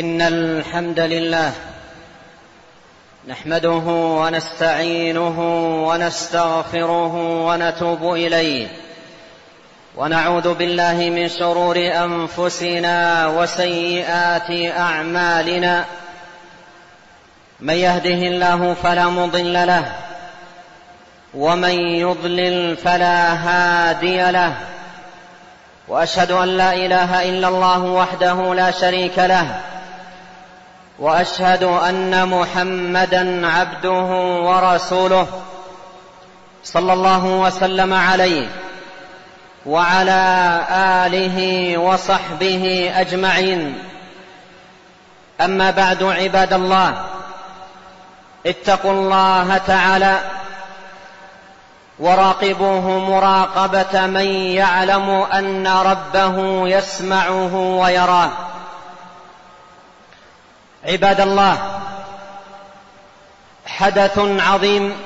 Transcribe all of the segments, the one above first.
إن الحمد لله نحمده ونستعينه ونستغفره ونتوب إليه ونعوذ بالله من شرور أنفسنا وسيئات أعمالنا من يهده الله فلا مضل له ومن يضلل فلا هادي له وأشهد أن لا إله إلا الله وحده لا شريك له وأشهد أن محمدا عبده ورسوله صلى الله وسلم عليه وعلى آله وصحبه أجمعين. أما بعد عباد الله اتقوا الله تعالى وراقبوه مراقبة من يعلم أن ربه يسمعه ويراه. عباد الله حدث عظيم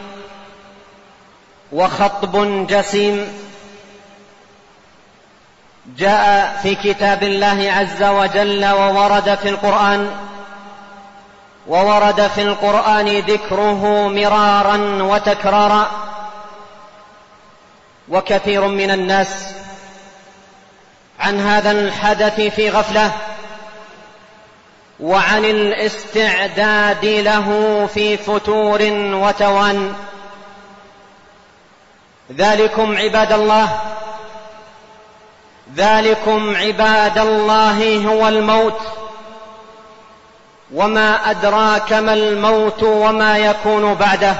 وخطب جسيم جاء في كتاب الله عز وجل وورد في القرآن وورد في القرآن ذكره مرارا وتكرارا وكثير من الناس عن هذا الحدث في غفلة. وعن الاستعداد له في فتور وتوان. ذلكم عباد الله. ذلكم عباد الله هو الموت. وما أدراك ما الموت وما يكون بعده.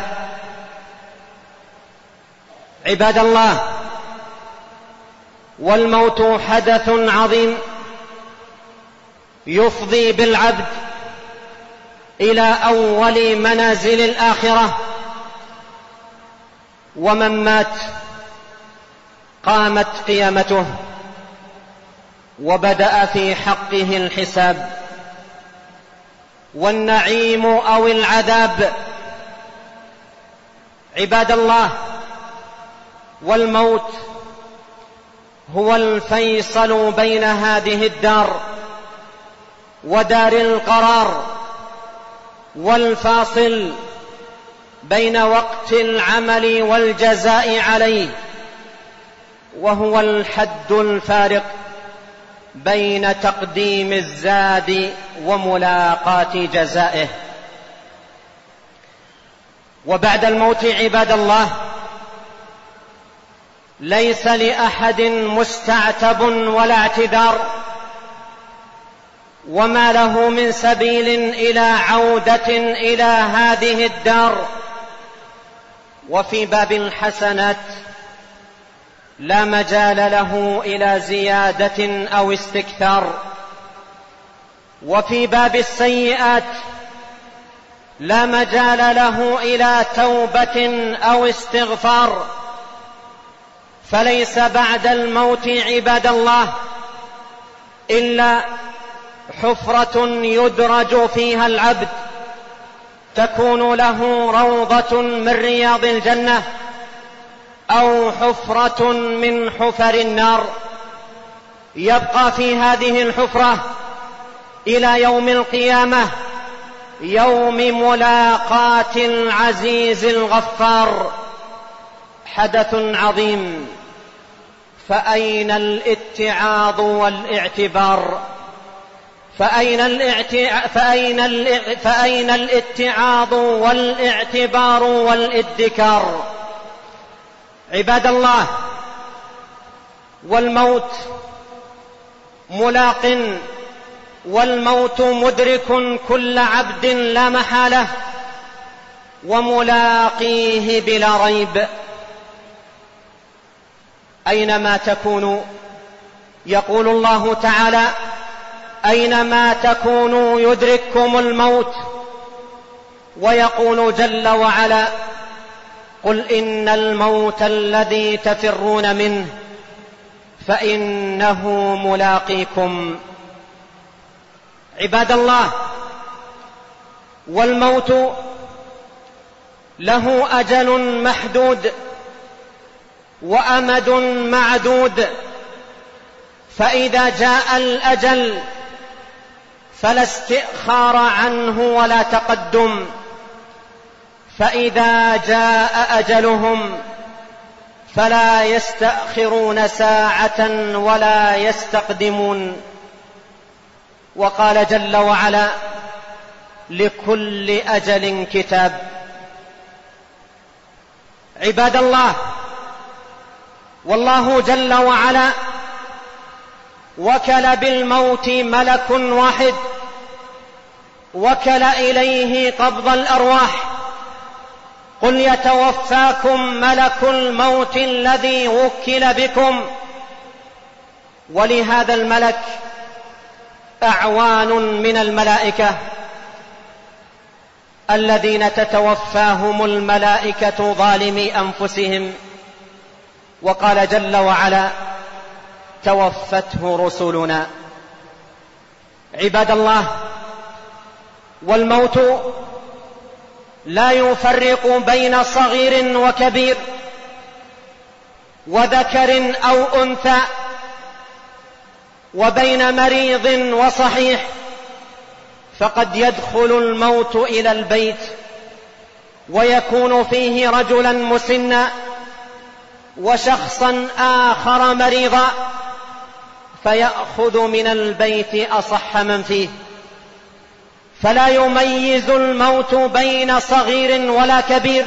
عباد الله والموت حدث عظيم. يفضي بالعبد إلى أول منازل الآخرة. ومن مات قامت قيامته وبدأ في حقه الحساب. والنعيم أو العذاب. عباد الله والموت هو الفيصل بين هذه الدار. ودار القرار والفاصل بين وقت العمل والجزاء عليه وهو الحد الفارق بين تقديم الزاد وملاقاة جزائه. وبعد الموت عباد الله ليس لأحد مستعتب ولا اعتذار وما له من سبيل إلى عوده إلى هذه الدار وفي باب الحسنات لا مجال له إلى زياده أو استكثار وفي باب السيئات لا مجال له إلى توبه أو استغفار فليس بعد الموت عباد الله الا حفرة يدرج فيها العبد. تكون له روضة من رياض الجنة أو حفرة من حفر النار. يبقى في هذه الحفرة إلى يوم القيامة يوم ملاقاه العزيز الغفار. حدث عظيم. فأين الاتعاظ والإعتبار؟ فأين, الاعتع... فأين, ال... فأين الاتعاظ والإعتبار والإدكار؟ عباد الله والموت ملاق والموت مدرك كل عبد لا محالة وملاقيه بلا ريب. أينما تكونوا؟ يقول الله تعالى أينما تكونوا يدرككم الموت ويقول جل وعلا قل إن الموت الذي تفرون منه فإنه ملاقيكم. عباد الله والموت له أجل محدود وأمد معدود فإذا جاء الأجل فلا استئخار عنه ولا تقدم. فإذا جاء أجلهم فلا يستأخرون ساعة ولا يستقدمون. وقال جل وعلا لكل أجل كتاب. عباد الله والله جل وعلا وكل بالموت ملك واحد. وكل إليه قبض الأرواح. قل يتوفاكم ملك الموت الذي وكل بكم. ولهذا الملك أعوان من الملائكة الذين تتوفاهم الملائكة ظالمي أنفسهم. وقال جل وعلا توفته رسلنا. عباد الله والموت لا يفرق بين صغير وكبير وذكر أو أنثى وبين مريض وصحيح فقد يدخل الموت إلى البيت ويكون فيه رجلا مسنا وشخصا آخر مريضا فيأخذ من البيت أصح من فيه. فلا يميز الموت بين صغير ولا كبير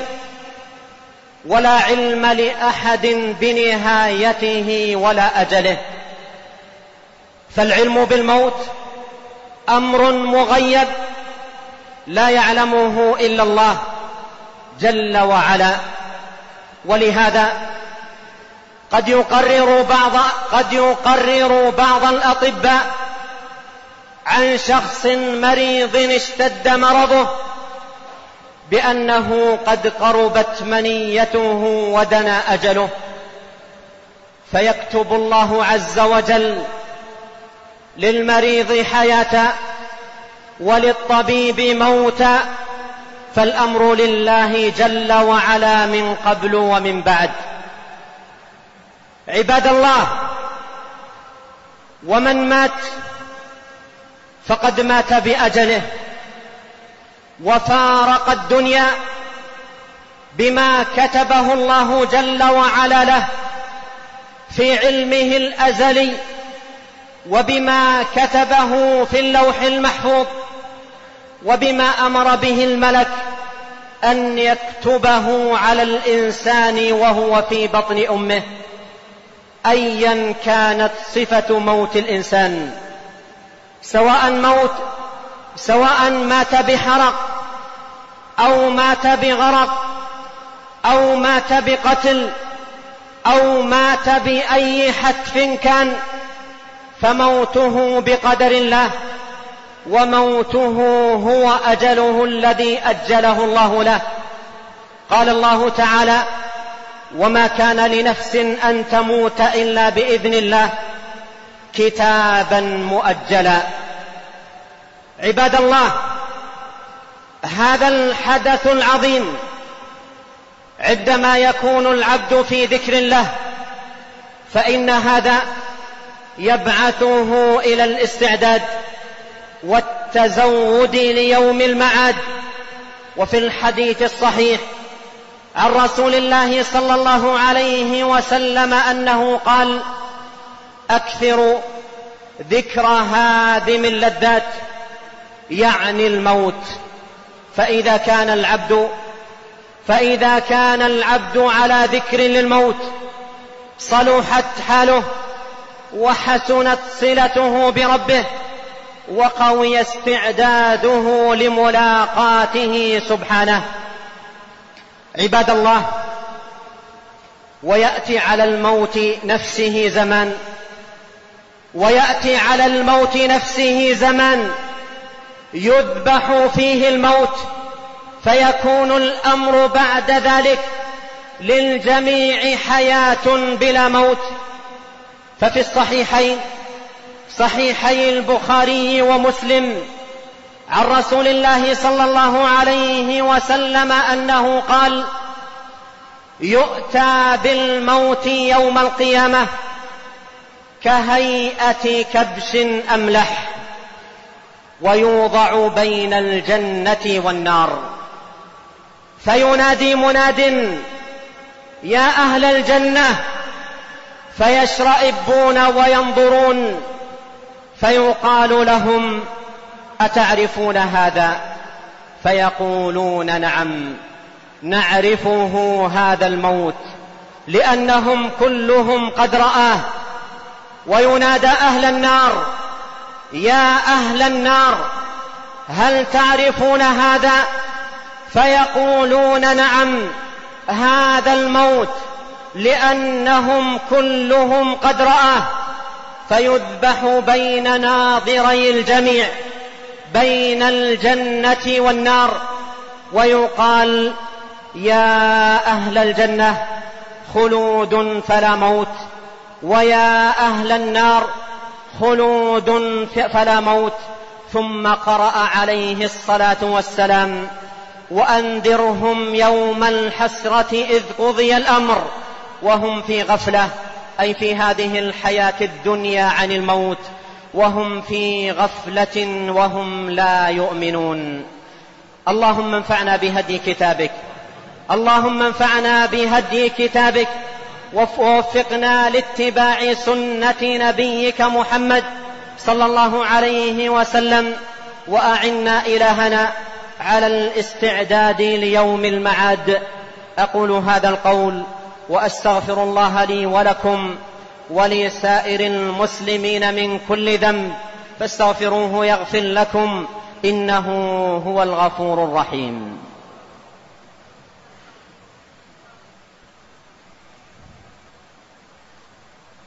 ولا علم لأحد بنهايته ولا أجله. فالعلم بالموت أمر مغيب لا يعلمه إلا الله جل وعلا. ولهذا قد يقرر بعض قد يقرر بعض الأطباء عن شخص مريض اشتد مرضه بأنه قد قربت منيته ودنا أجله. فيكتب الله عز وجل للمريض حياة وللطبيب موتا فالأمر لله جل وعلا من قبل ومن بعد. عباد الله ومن مات فقد مات بأجله وفارق الدنيا بما كتبه الله جل وعلا له في علمه الأزلي وبما كتبه في اللوح المحفوظ وبما أمر به الملك أن يكتبه على الإنسان وهو في بطن أمه. ايا كانت صفة موت الإنسان. سواء موت سواء مات بحرق أو مات بغرق أو مات بقتل أو مات بأي حتف كان فموته بقدر الله وموته هو أجله الذي أجله الله له. قال الله تعالى وما كان لنفس أن تموت إلا بإذن الله كتابا مؤجلا. عباد الله هذا الحدث العظيم عندما يكون العبد في ذكر الله فإن هذا يبعثه إلى الاستعداد والتزود ليوم المعاد وفي الحديث الصحيح عن رسول الله صلى الله عليه وسلم أنه قال اكثروا ذكر هادم اللذات يعني الموت. فإذا كان العبد فإذا كان العبد على ذكر للموت صلحت حاله وحسنت صلته بربه وقوي استعداده لملاقاته سبحانه. عباد الله ويأتي على الموت نفسه زمان ويأتي على الموت نفسه زمان يذبح فيه الموت فيكون الأمر بعد ذلك للجميع حياة بلا موت. ففي الصحيحين صحيحي البخاري ومسلم عن رسول الله صلى الله عليه وسلم أنه قال يؤتى بالموت يوم القيامة كهيئة كبش أملح. ويوضع بين الجنة والنار. فينادي مناد يا أهل الجنة فيشرئبون وينظرون فيقال لهم أتعرفون هذا؟ فيقولون نعم نعرفه هذا الموت لأنهم كلهم قد رآه. وينادى أهل النار يا أهل النار هل تعرفون هذا؟ فيقولون نعم هذا الموت لأنهم كلهم قد رآه فيذبح بين ناظري الجميع بين الجنة والنار. ويقال يا أهل الجنة خلود فلا موت. ويا أهل النار خلود فلا موت ثم قرأ عليه الصلاة والسلام وأنذرهم يوم الحسرة إذ قضي الأمر وهم في غفلة أي في هذه الحياة الدنيا عن الموت وهم في غفلة وهم لا يؤمنون. اللهم انفعنا بهدي كتابك اللهم انفعنا بهدي كتابك ووفقنا لاتباع سنة نبيك محمد صلى الله عليه وسلم وأعنا إلهنا على الاستعداد ليوم المعاد. أقول هذا القول وأستغفر الله لي ولكم ولسائر المسلمين من كل ذنب فاستغفروه يغفر لكم إنه هو الغفور الرحيم.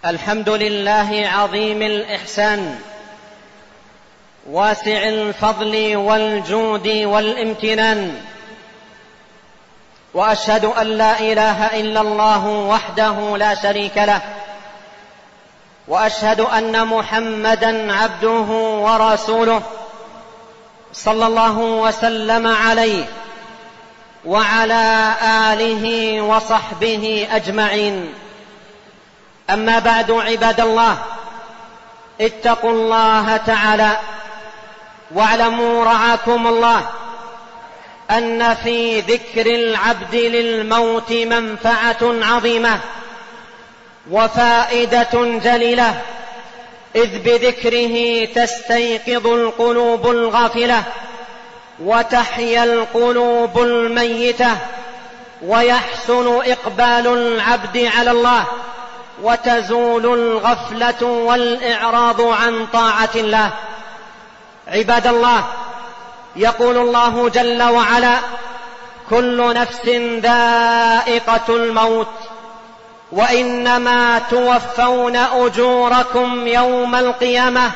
الحمد لله عظيم الإحسان واسع الفضل والجود والامتنان وأشهد أن لا إله إلا الله وحده لا شريك له وأشهد أن محمدا عبده ورسوله صلى الله وسلم عليه وعلى آله وصحبه أجمعين. أما بعد عباد الله اتقوا الله تعالى واعلموا رعاكم الله أن في ذكر العبد للموت منفعة عظيمة وفائدة جليلة إذ بذكره تستيقظ القلوب الغافلة وتحيا القلوب الميتة ويحسن إقبال العبد على الله. وتزول الغفلة والإعراض عن طاعة الله. عباد الله يقول الله جل وعلا كل نفس ذائقة الموت وإنما توفون أجوركم يوم القيامة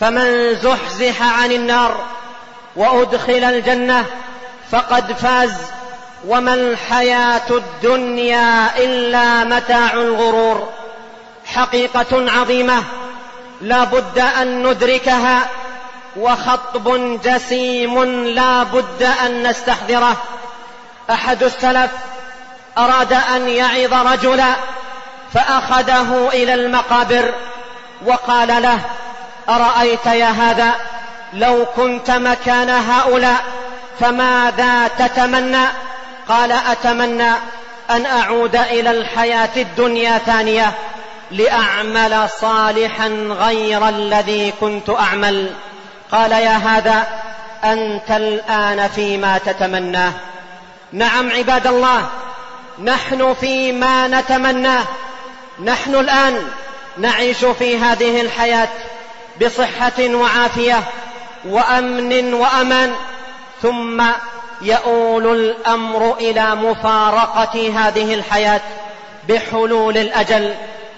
فمن زحزح عن النار وأدخل الجنة فقد فاز وما الحياة الدنيا إلا متاع الغرور. حقيقة عظيمة. لا بد أن ندركها. وخطب جسيم لا بد أن نستحضره. أحد السلف أراد أن يعظ رجلا فأخذه إلى المقابر وقال له أرأيت يا هذا؟ لو كنت مكان هؤلاء فماذا تتمنى؟ قال أتمنى أن أعود إلى الحياة الدنيا ثانية لأعمل صالحا غير الذي كنت أعمل. قال يا هذا أنت الآن فيما تتمناه. نعم عباد الله نحن فيما نتمناه. نحن الآن نعيش في هذه الحياة بصحة وعافية وأمن وأمان ثم يؤول الأمر إلى مفارقة هذه الحياة بحلول الأجل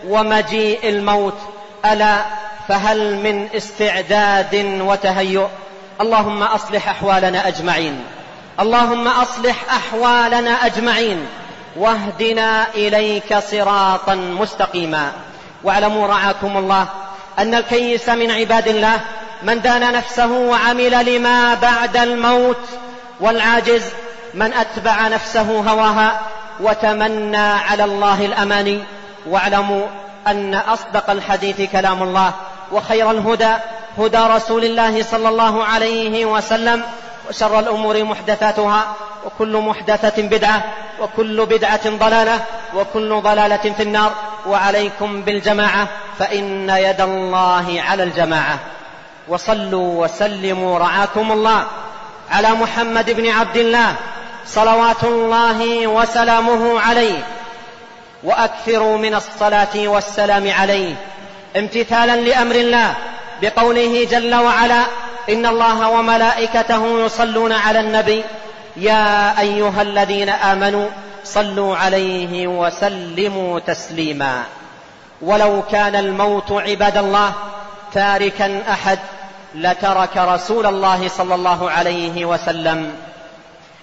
ومجيء الموت. ألا فهل من استعداد وتهيؤ؟ اللهم أصلح أحوالنا أجمعين. اللهم أصلح أحوالنا أجمعين. واهدنا إليك صراطا مستقيما. واعلموا رعاكم الله أن الكيس من عباد الله من دان نفسه وعمل لما بعد الموت والعاجز من أتبع نفسه هواها وتمنى على الله الأماني. واعلموا أن أصدق الحديث كلام الله وخير الهدى هدى رسول الله صلى الله عليه وسلم وشر الأمور محدثاتها وكل محدثة بدعة وكل بدعة ضلالة وكل ضلالة في النار. وعليكم بالجماعة فإن يد الله على الجماعة. وصلوا وسلموا. رعاكم الله. على محمد بن عبد الله صلوات الله وسلامه عليه. وأكثروا من الصلاة والسلام عليه. امتثالا لأمر الله بقوله جل وعلا إن الله وملائكته يصلون على النبي. يا أيها الذين آمنوا صلوا عليه وسلموا تسليما. ولو كان الموت عباد الله تاركا أحد لترك رسول الله صلى الله عليه وسلم.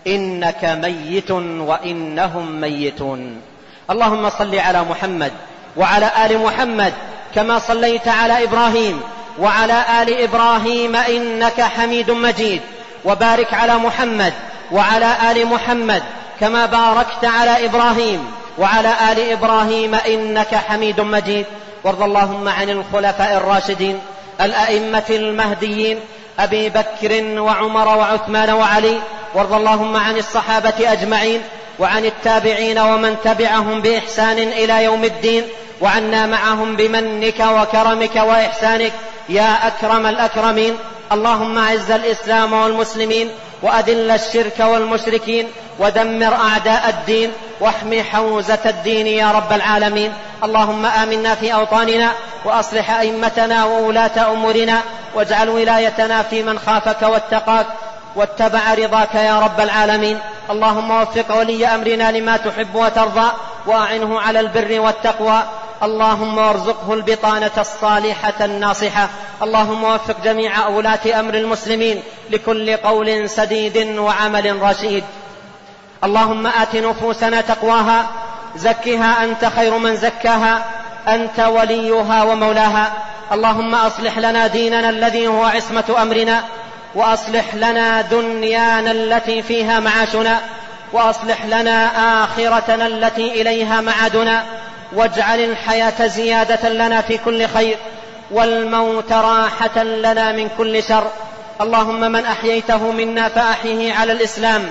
إنك ميت وإنهم ميتون. اللهم صل على محمد وعلى آل محمد كما صليت على إبراهيم وعلى آل إبراهيم إنك حميد مجيد. وبارك على محمد وعلى آل محمد كما باركت على إبراهيم وعلى آل إبراهيم إنك حميد مجيد. وارض اللهم عن الخلفاء الراشدين الأئمة المهديين أبي بكر وعمر وعثمان وعلي وارض اللهم عن الصحابة أجمعين وعن التابعين ومن تبعهم بإحسان إلى يوم الدين وعنا معهم بمنك وكرمك وإحسانك يا أكرم الأكرمين. اللهم أعز الإسلام والمسلمين وأذل الشرك والمشركين ودمر أعداء الدين واحم حوزة الدين يا رب العالمين. اللهم آمنا في أوطاننا وأصلح أئمتنا وولاة أمورنا واجعل ولايتنا في من خافك واتقاك واتبع رضاك يا رب العالمين. اللهم وفق ولي أمرنا لما تحب وترضى وأعنه على البر والتقوى. اللهم وارزقه البطانة الصالحة الناصحة. اللهم وفق جميع أولاة أمر المسلمين لكل قول سديد وعمل رشيد. اللهم آت نفوسنا تقواها زكها أنت خير من زكاها أنت وليها ومولاها. اللهم أصلح لنا ديننا الذي هو عصمة أمرنا وأصلح لنا دنيانا التي فيها معاشنا وأصلح لنا آخرتنا التي إليها معادنا. واجعل الحياة زيادة لنا في كل خير والموت راحة لنا من كل شر. اللهم من أحييته منا فأحيه على الإسلام.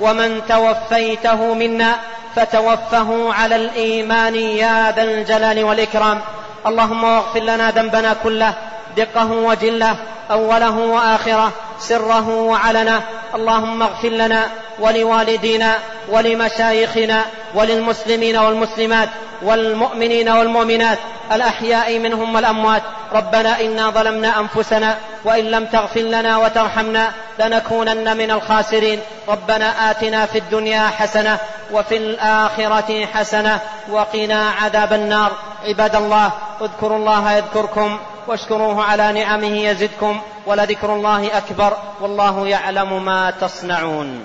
ومن توفيته منا فتوفه على الإيمان يا ذا الجلال والإكرام. اللهم واغفر لنا ذنبنا كله دقه وجله أوله وآخره سره وعلنه اللهم اغفر لنا ولوالدينا ولمشايخنا وللمسلمين والمسلمات والمؤمنين والمؤمنات الأحياء منهم والأموات. ربنا إنا ظلمنا أنفسنا وإن لم تغفر لنا وترحمنا لنكونن من الخاسرين. ربنا آتنا في الدنيا حسنة وفي الآخرة حسنة وقنا عذاب النار. عباد الله اذكروا الله يذكركم. واشكروه على نعمه يزدكم ولذكر الله أكبر والله يعلم ما تصنعون